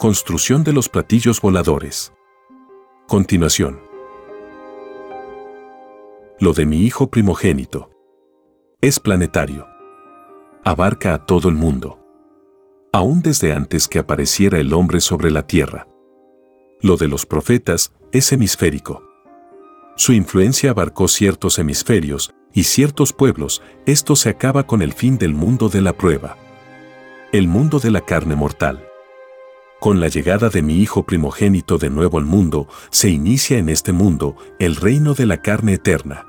Construcción de los platillos voladores. Continuación. Lo de mi hijo primogénito. Es planetario. Abarca a todo el mundo. Aún desde antes que apareciera el hombre sobre la tierra. Lo de los profetas es hemisférico. Su influencia abarcó ciertos hemisferios y ciertos pueblos, esto se acaba con el fin del mundo de la prueba. El mundo de la carne mortal con la llegada de mi Hijo primogénito de nuevo al mundo, se inicia en este mundo el reino de la carne eterna.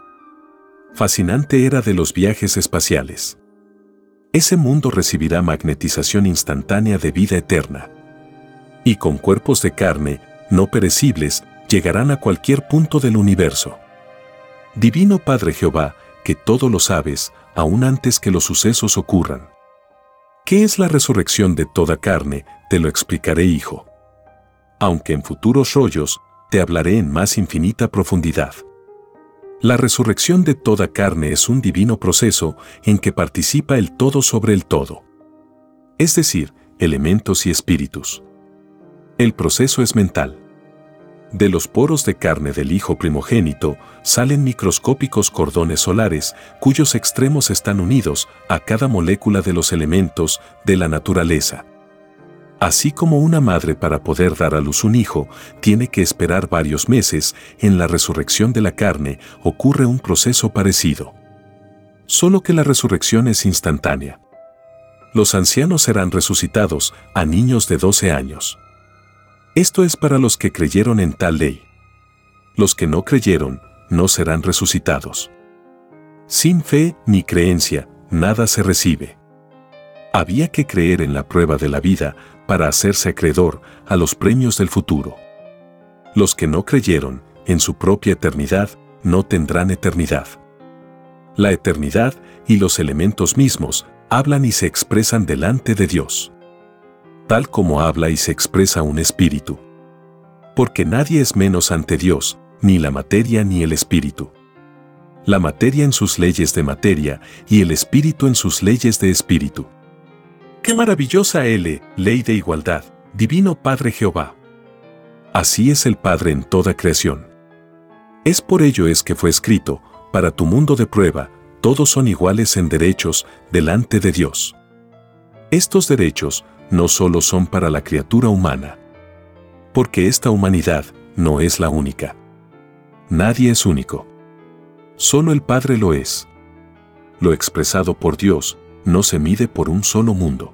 Fascinante era de los viajes espaciales. Ese mundo recibirá magnetización instantánea de vida eterna. Y con cuerpos de carne, no perecibles, llegarán a cualquier punto del universo. Divino Padre Jehová, que todo lo sabes, aún antes que los sucesos ocurran. ¿Qué es la resurrección de toda carne? Te lo explicaré, hijo. Aunque en futuros rollos, te hablaré en más infinita profundidad. La resurrección de toda carne es un divino proceso en que participa el todo sobre el todo. Es decir, elementos y espíritus. El proceso es mental. De los poros de carne del Hijo primogénito salen microscópicos cordones solares cuyos extremos están unidos a cada molécula de los elementos de la naturaleza. Así como una madre para poder dar a luz un hijo tiene que esperar varios meses, en la resurrección de la carne ocurre un proceso parecido. Solo que la resurrección es instantánea. Los ancianos serán resucitados a niños de 12 años. Esto es para los que creyeron en tal ley. Los que no creyeron, no serán resucitados. Sin fe ni creencia, nada se recibe. Había que creer en la prueba de la vida para hacerse acreedor a los premios del futuro. Los que no creyeron en su propia eternidad no tendrán eternidad. La eternidad y los elementos mismos hablan y se expresan delante de Dios tal como habla y se expresa un espíritu. Porque nadie es menos ante Dios, ni la materia ni el espíritu. La materia en sus leyes de materia y el espíritu en sus leyes de espíritu. ¡Qué maravillosa L, ley de igualdad, divino Padre Jehová! Así es el Padre en toda creación. Es por ello es que fue escrito, para tu mundo de prueba, todos son iguales en derechos delante de Dios. Estos derechos no solo son para la criatura humana. Porque esta humanidad no es la única. Nadie es único. Solo el Padre lo es. Lo expresado por Dios no se mide por un solo mundo.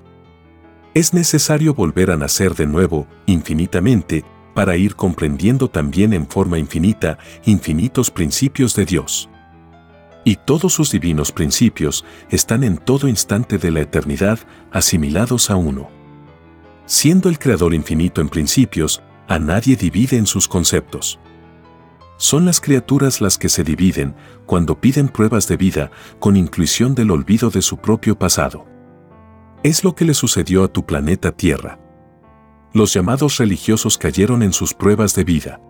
Es necesario volver a nacer de nuevo, infinitamente, para ir comprendiendo también en forma infinita infinitos principios de Dios. Y todos sus divinos principios están en todo instante de la eternidad asimilados a uno. Siendo el Creador infinito en principios, a nadie divide en sus conceptos. Son las criaturas las que se dividen cuando piden pruebas de vida con inclusión del olvido de su propio pasado. Es lo que le sucedió a tu planeta Tierra. Los llamados religiosos cayeron en sus pruebas de vida.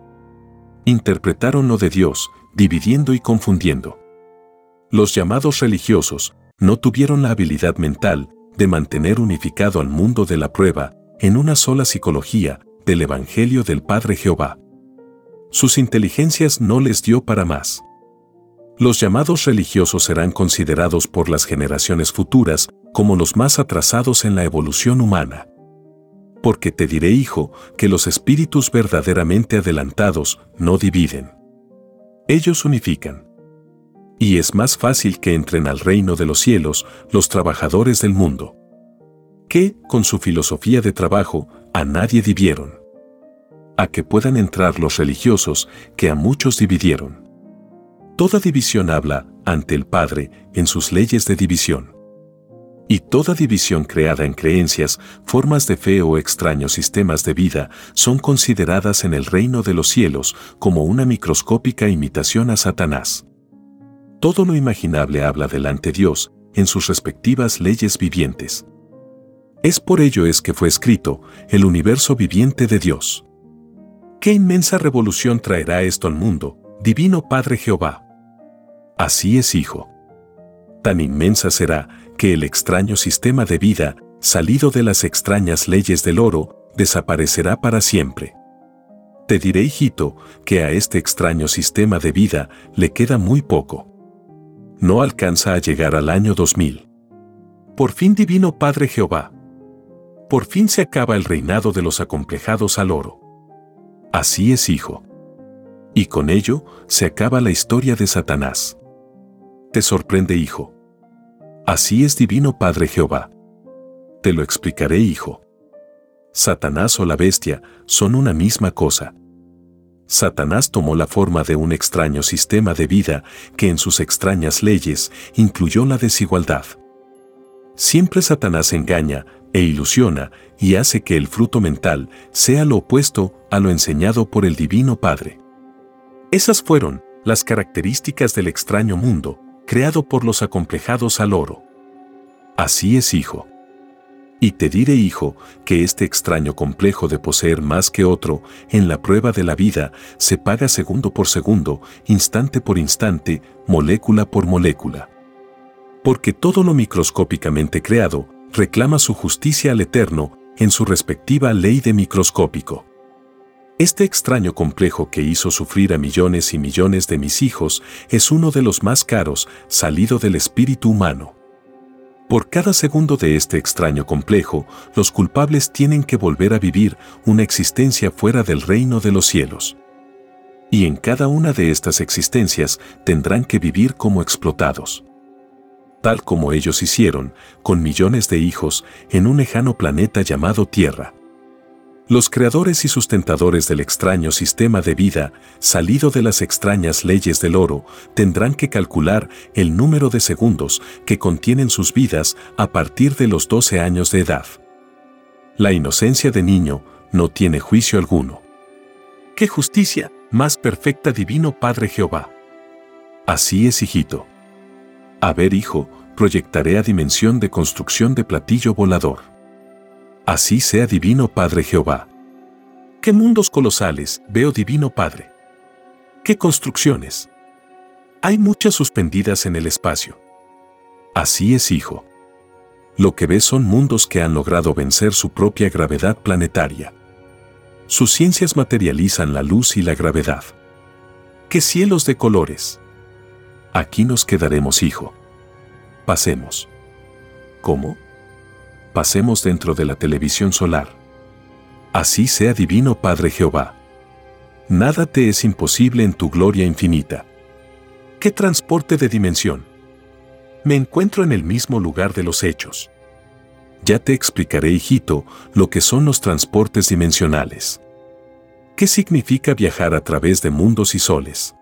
Interpretaron lo de Dios, dividiendo y confundiendo. Los llamados religiosos no tuvieron la habilidad mental de mantener unificado al mundo de la prueba en una sola psicología del Evangelio del Padre Jehová. Sus inteligencias no les dio para más. Los llamados religiosos serán considerados por las generaciones futuras como los más atrasados en la evolución humana. Porque te diré, hijo, que los espíritus verdaderamente adelantados no dividen. Ellos unifican. Y es más fácil que entren al reino de los cielos los trabajadores del mundo. Que, con su filosofía de trabajo, a nadie dividieron. A que puedan entrar los religiosos que a muchos dividieron. Toda división habla, ante el Padre, en sus leyes de división. Y toda división creada en creencias, formas de fe o extraños sistemas de vida son consideradas en el reino de los cielos como una microscópica imitación a Satanás. Todo lo imaginable habla delante Dios en sus respectivas leyes vivientes. Es por ello es que fue escrito el universo viviente de Dios. ¿Qué inmensa revolución traerá esto al mundo, Divino Padre Jehová? Así es, Hijo. Tan inmensa será que el extraño sistema de vida, salido de las extrañas leyes del oro, desaparecerá para siempre. Te diré, hijito, que a este extraño sistema de vida le queda muy poco. No alcanza a llegar al año 2000. Por fin divino Padre Jehová. Por fin se acaba el reinado de los acomplejados al oro. Así es, hijo. Y con ello se acaba la historia de Satanás. Te sorprende, hijo. Así es divino Padre Jehová. Te lo explicaré, hijo. Satanás o la bestia son una misma cosa. Satanás tomó la forma de un extraño sistema de vida que en sus extrañas leyes incluyó la desigualdad. Siempre Satanás engaña e ilusiona y hace que el fruto mental sea lo opuesto a lo enseñado por el Divino Padre. Esas fueron las características del extraño mundo creado por los acomplejados al oro. Así es, hijo. Y te diré, hijo, que este extraño complejo de poseer más que otro, en la prueba de la vida, se paga segundo por segundo, instante por instante, molécula por molécula. Porque todo lo microscópicamente creado reclama su justicia al Eterno en su respectiva ley de microscópico. Este extraño complejo que hizo sufrir a millones y millones de mis hijos es uno de los más caros salido del espíritu humano. Por cada segundo de este extraño complejo, los culpables tienen que volver a vivir una existencia fuera del reino de los cielos. Y en cada una de estas existencias tendrán que vivir como explotados. Tal como ellos hicieron, con millones de hijos, en un lejano planeta llamado Tierra. Los creadores y sustentadores del extraño sistema de vida, salido de las extrañas leyes del oro, tendrán que calcular el número de segundos que contienen sus vidas a partir de los 12 años de edad. La inocencia de niño no tiene juicio alguno. ¡Qué justicia, más perfecta divino Padre Jehová! Así es, hijito. A ver, hijo, proyectaré a dimensión de construcción de platillo volador Así sea divino Padre Jehová. ¿Qué mundos colosales veo divino Padre? ¿Qué construcciones? Hay muchas suspendidas en el espacio. Así es, hijo. Lo que ves son mundos que han logrado vencer su propia gravedad planetaria. Sus ciencias materializan la luz y la gravedad. ¡Qué cielos de colores! Aquí nos quedaremos, hijo. Pasemos. ¿Cómo? Pasemos dentro de la televisión solar. Así sea divino Padre Jehová. Nada te es imposible en tu gloria infinita. ¿Qué transporte de dimensión? Me encuentro en el mismo lugar de los hechos. Ya te explicaré, hijito, lo que son los transportes dimensionales. ¿Qué significa viajar a través de mundos y soles?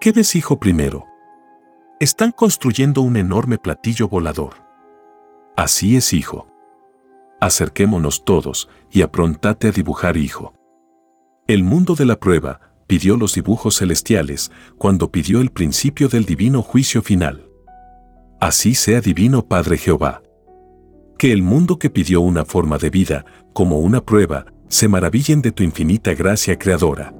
¿Qué ves, hijo, primero? Están construyendo un enorme platillo volador. Así es, hijo. Acerquémonos todos y aprontate a dibujar, hijo. El mundo de la prueba pidió los dibujos celestiales cuando pidió el principio del divino juicio final. Así sea divino Padre Jehová. Que el mundo que pidió una forma de vida como una prueba se maravillen de tu infinita gracia creadora.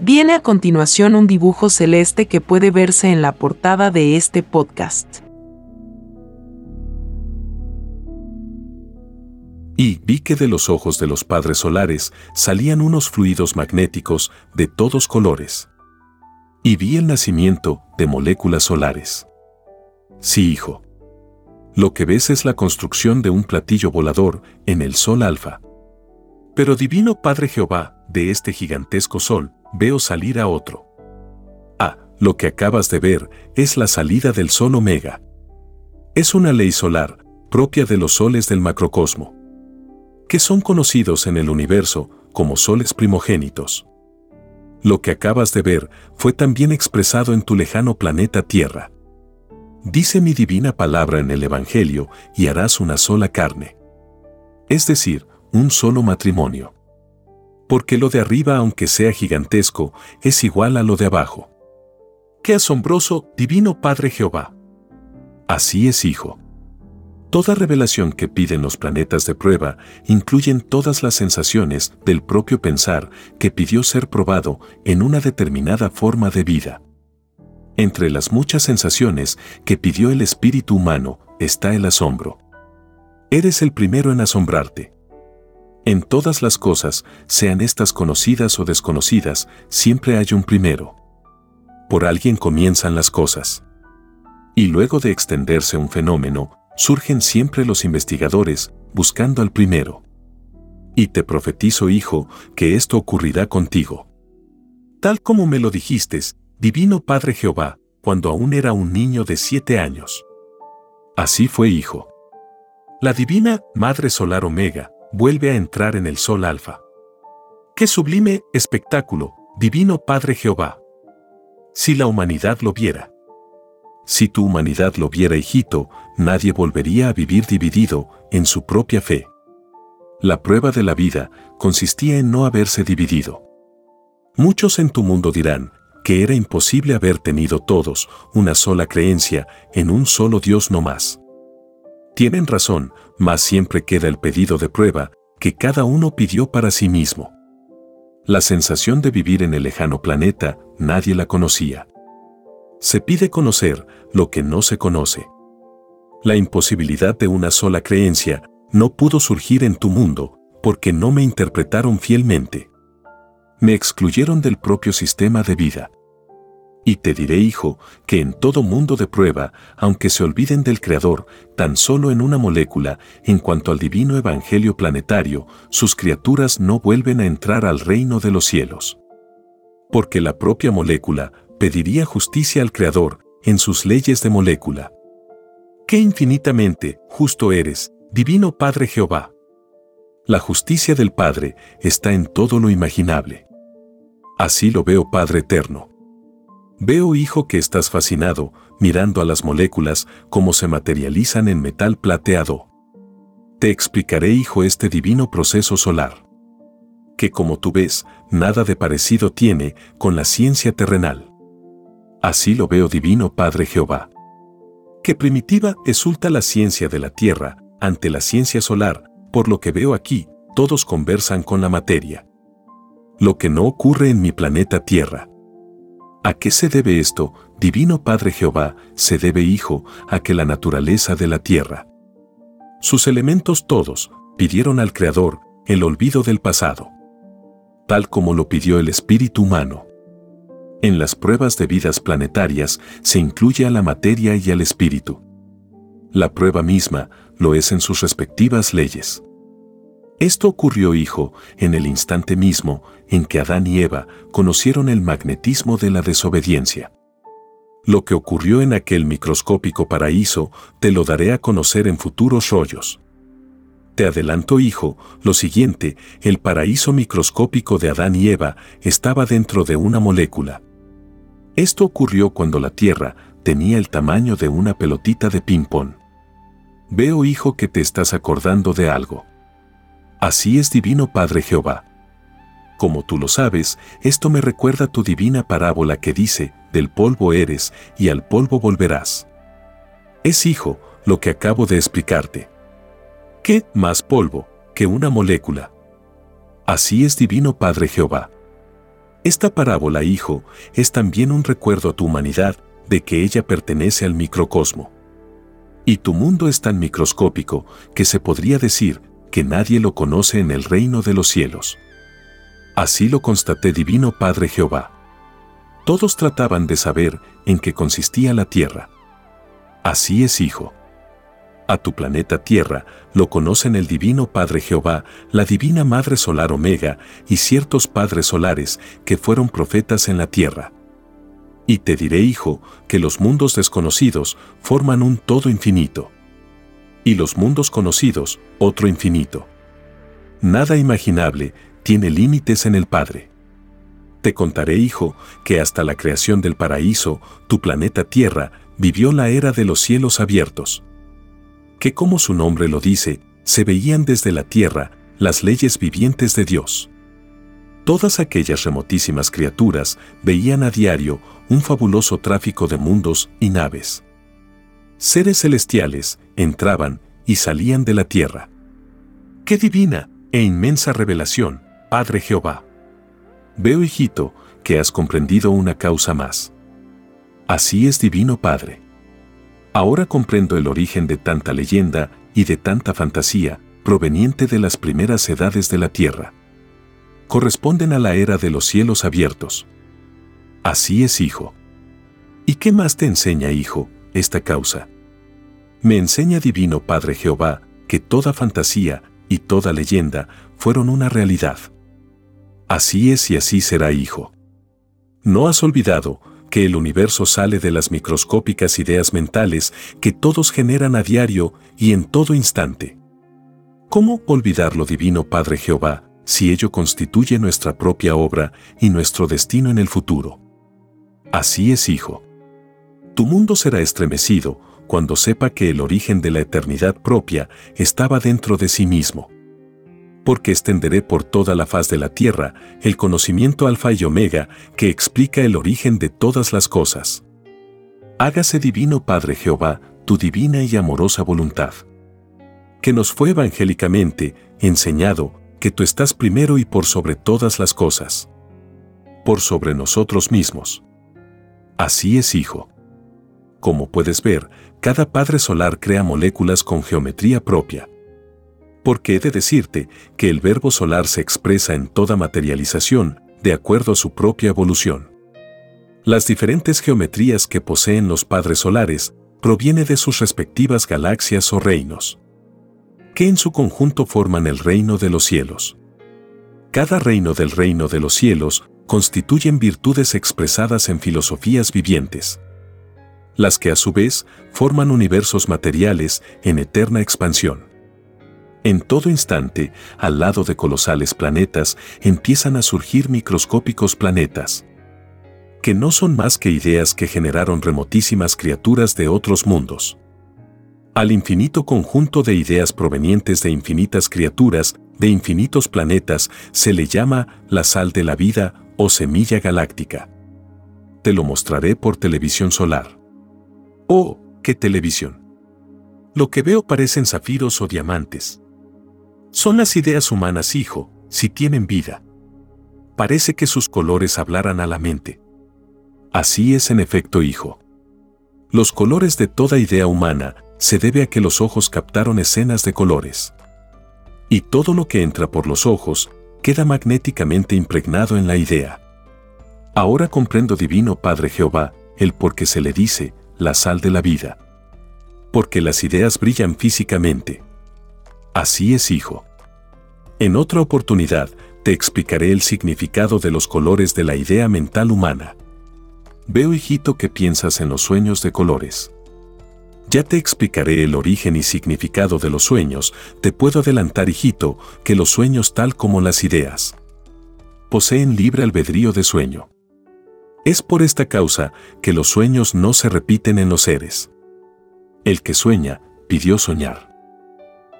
Viene a continuación un dibujo celeste que puede verse en la portada de este podcast. Y vi que de los ojos de los padres solares salían unos fluidos magnéticos de todos colores. Y vi el nacimiento de moléculas solares. Sí, hijo. Lo que ves es la construcción de un platillo volador en el Sol Alfa. Pero Divino Padre Jehová, de este gigantesco Sol, veo salir a otro. Ah, lo que acabas de ver es la salida del Sol Omega. Es una ley solar, propia de los soles del macrocosmo, que son conocidos en el universo como soles primogénitos. Lo que acabas de ver fue también expresado en tu lejano planeta Tierra. Dice mi divina palabra en el Evangelio y harás una sola carne. Es decir, un solo matrimonio. Porque lo de arriba, aunque sea gigantesco, es igual a lo de abajo. ¡Qué asombroso, divino Padre Jehová! Así es, Hijo. Toda revelación que piden los planetas de prueba incluyen todas las sensaciones del propio pensar que pidió ser probado en una determinada forma de vida. Entre las muchas sensaciones que pidió el espíritu humano está el asombro. Eres el primero en asombrarte. En todas las cosas, sean estas conocidas o desconocidas, siempre hay un primero. Por alguien comienzan las cosas. Y luego de extenderse un fenómeno, surgen siempre los investigadores buscando al primero. Y te profetizo, hijo, que esto ocurrirá contigo. Tal como me lo dijiste, divino Padre Jehová, cuando aún era un niño de siete años. Así fue, hijo. La divina Madre Solar Omega vuelve a entrar en el Sol Alfa. ¡Qué sublime espectáculo, divino Padre Jehová! Si la humanidad lo viera. Si tu humanidad lo viera, hijito, nadie volvería a vivir dividido en su propia fe. La prueba de la vida consistía en no haberse dividido. Muchos en tu mundo dirán que era imposible haber tenido todos una sola creencia en un solo Dios no más. Tienen razón, mas siempre queda el pedido de prueba que cada uno pidió para sí mismo. La sensación de vivir en el lejano planeta nadie la conocía. Se pide conocer lo que no se conoce. La imposibilidad de una sola creencia no pudo surgir en tu mundo porque no me interpretaron fielmente. Me excluyeron del propio sistema de vida. Y te diré, hijo, que en todo mundo de prueba, aunque se olviden del Creador, tan solo en una molécula, en cuanto al divino Evangelio planetario, sus criaturas no vuelven a entrar al reino de los cielos. Porque la propia molécula pediría justicia al Creador en sus leyes de molécula. ¡Qué infinitamente justo eres, divino Padre Jehová! La justicia del Padre está en todo lo imaginable. Así lo veo, Padre Eterno. Veo, Hijo, que estás fascinado, mirando a las moléculas como se materializan en metal plateado. Te explicaré, Hijo, este divino proceso solar. Que como tú ves, nada de parecido tiene con la ciencia terrenal. Así lo veo divino Padre Jehová. Que primitiva exulta la ciencia de la Tierra ante la ciencia solar, por lo que veo aquí, todos conversan con la materia. Lo que no ocurre en mi planeta Tierra. ¿A qué se debe esto, Divino Padre Jehová? Se debe, Hijo, a que la naturaleza de la Tierra. Sus elementos todos pidieron al Creador el olvido del pasado. Tal como lo pidió el espíritu humano. En las pruebas de vidas planetarias se incluye a la materia y al espíritu. La prueba misma lo es en sus respectivas leyes. Esto ocurrió, hijo, en el instante mismo en que Adán y Eva conocieron el magnetismo de la desobediencia. Lo que ocurrió en aquel microscópico paraíso te lo daré a conocer en futuros rollos. Te adelanto, hijo, lo siguiente, el paraíso microscópico de Adán y Eva estaba dentro de una molécula. Esto ocurrió cuando la Tierra tenía el tamaño de una pelotita de ping-pong. Veo, hijo, que te estás acordando de algo. Así es divino Padre Jehová. Como tú lo sabes, esto me recuerda tu divina parábola que dice, del polvo eres y al polvo volverás. Es hijo, lo que acabo de explicarte. ¿Qué más polvo que una molécula? Así es divino Padre Jehová. Esta parábola, hijo, es también un recuerdo a tu humanidad de que ella pertenece al microcosmo. Y tu mundo es tan microscópico que se podría decir que nadie lo conoce en el reino de los cielos. Así lo constaté Divino Padre Jehová. Todos trataban de saber en qué consistía la tierra. Así es, hijo. a tu planeta Tierra, lo conocen el Divino Padre Jehová, la Divina Madre Solar Omega y ciertos padres solares que fueron profetas en la Tierra. Y te diré, hijo, que los mundos desconocidos forman un todo infinito. Y los mundos conocidos, otro infinito. Nada imaginable tiene límites en el Padre. Te contaré, hijo, que hasta la creación del paraíso, tu planeta Tierra vivió la era de los cielos abiertos que como su nombre lo dice, se veían desde la tierra las leyes vivientes de Dios. Todas aquellas remotísimas criaturas veían a diario un fabuloso tráfico de mundos y naves. Seres celestiales entraban y salían de la tierra. ¡Qué divina e inmensa revelación, Padre Jehová! Veo, hijito, que has comprendido una causa más. Así es divino Padre. Ahora comprendo el origen de tanta leyenda y de tanta fantasía proveniente de las primeras edades de la Tierra. Corresponden a la era de los cielos abiertos. Así es, hijo. ¿Y qué más te enseña, hijo, esta causa? Me enseña Divino Padre Jehová que toda fantasía y toda leyenda fueron una realidad. Así es y así será, hijo. ¿No has olvidado que el universo sale de las microscópicas ideas mentales que todos generan a diario y en todo instante. ¿Cómo olvidar lo divino Padre Jehová si ello constituye nuestra propia obra y nuestro destino en el futuro? Así es, hijo. Tu mundo será estremecido cuando sepa que el origen de la eternidad propia estaba dentro de sí mismo porque extenderé por toda la faz de la tierra el conocimiento alfa y omega que explica el origen de todas las cosas. Hágase divino Padre Jehová tu divina y amorosa voluntad. Que nos fue evangélicamente enseñado que tú estás primero y por sobre todas las cosas. Por sobre nosotros mismos. Así es, hijo. Como puedes ver, cada padre solar crea moléculas con geometría propia porque he de decirte que el verbo solar se expresa en toda materialización, de acuerdo a su propia evolución. Las diferentes geometrías que poseen los padres solares provienen de sus respectivas galaxias o reinos, que en su conjunto forman el reino de los cielos. Cada reino del reino de los cielos constituyen virtudes expresadas en filosofías vivientes, las que a su vez forman universos materiales en eterna expansión. En todo instante, al lado de colosales planetas, empiezan a surgir microscópicos planetas, que no son más que ideas que generaron remotísimas criaturas de otros mundos. Al infinito conjunto de ideas provenientes de infinitas criaturas, de infinitos planetas, se le llama la sal de la vida o semilla galáctica. Te lo mostraré por televisión solar. ¡Oh, qué televisión! Lo que veo parecen zafiros o diamantes. Son las ideas humanas, hijo, si tienen vida. Parece que sus colores hablaran a la mente. Así es en efecto, hijo. Los colores de toda idea humana se debe a que los ojos captaron escenas de colores. Y todo lo que entra por los ojos queda magnéticamente impregnado en la idea. Ahora comprendo, Divino Padre Jehová, el por qué se le dice la sal de la vida. Porque las ideas brillan físicamente. Así es, hijo. En otra oportunidad, te explicaré el significado de los colores de la idea mental humana. Veo, hijito, que piensas en los sueños de colores. Ya te explicaré el origen y significado de los sueños, te puedo adelantar, hijito, que los sueños tal como las ideas poseen libre albedrío de sueño. Es por esta causa que los sueños no se repiten en los seres. El que sueña, pidió soñar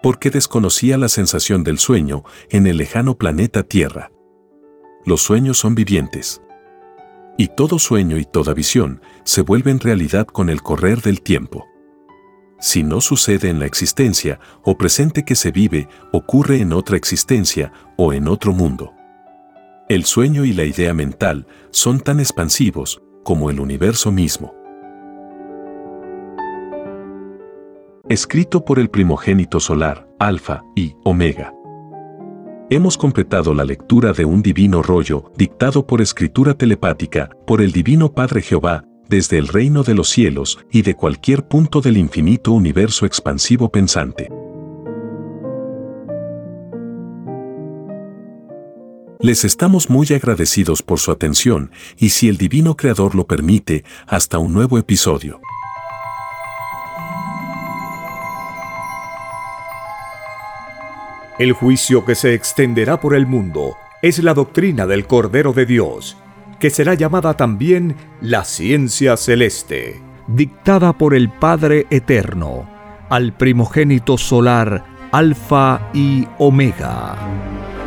porque desconocía la sensación del sueño en el lejano planeta Tierra. Los sueños son vivientes. Y todo sueño y toda visión se vuelven realidad con el correr del tiempo. Si no sucede en la existencia o presente que se vive, ocurre en otra existencia o en otro mundo. El sueño y la idea mental son tan expansivos como el universo mismo. escrito por el primogénito solar, Alfa y Omega. Hemos completado la lectura de un divino rollo, dictado por escritura telepática, por el Divino Padre Jehová, desde el reino de los cielos y de cualquier punto del infinito universo expansivo pensante. Les estamos muy agradecidos por su atención y si el Divino Creador lo permite, hasta un nuevo episodio. El juicio que se extenderá por el mundo es la doctrina del Cordero de Dios, que será llamada también la ciencia celeste, dictada por el Padre Eterno, al primogénito solar Alfa y Omega.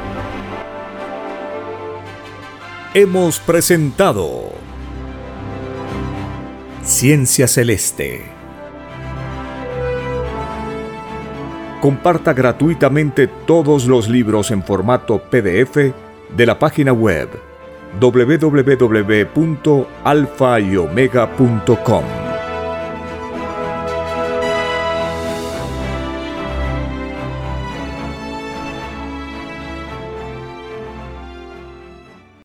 Hemos presentado Ciencia Celeste. Comparta gratuitamente todos los libros en formato PDF de la página web www.alfayomega.com.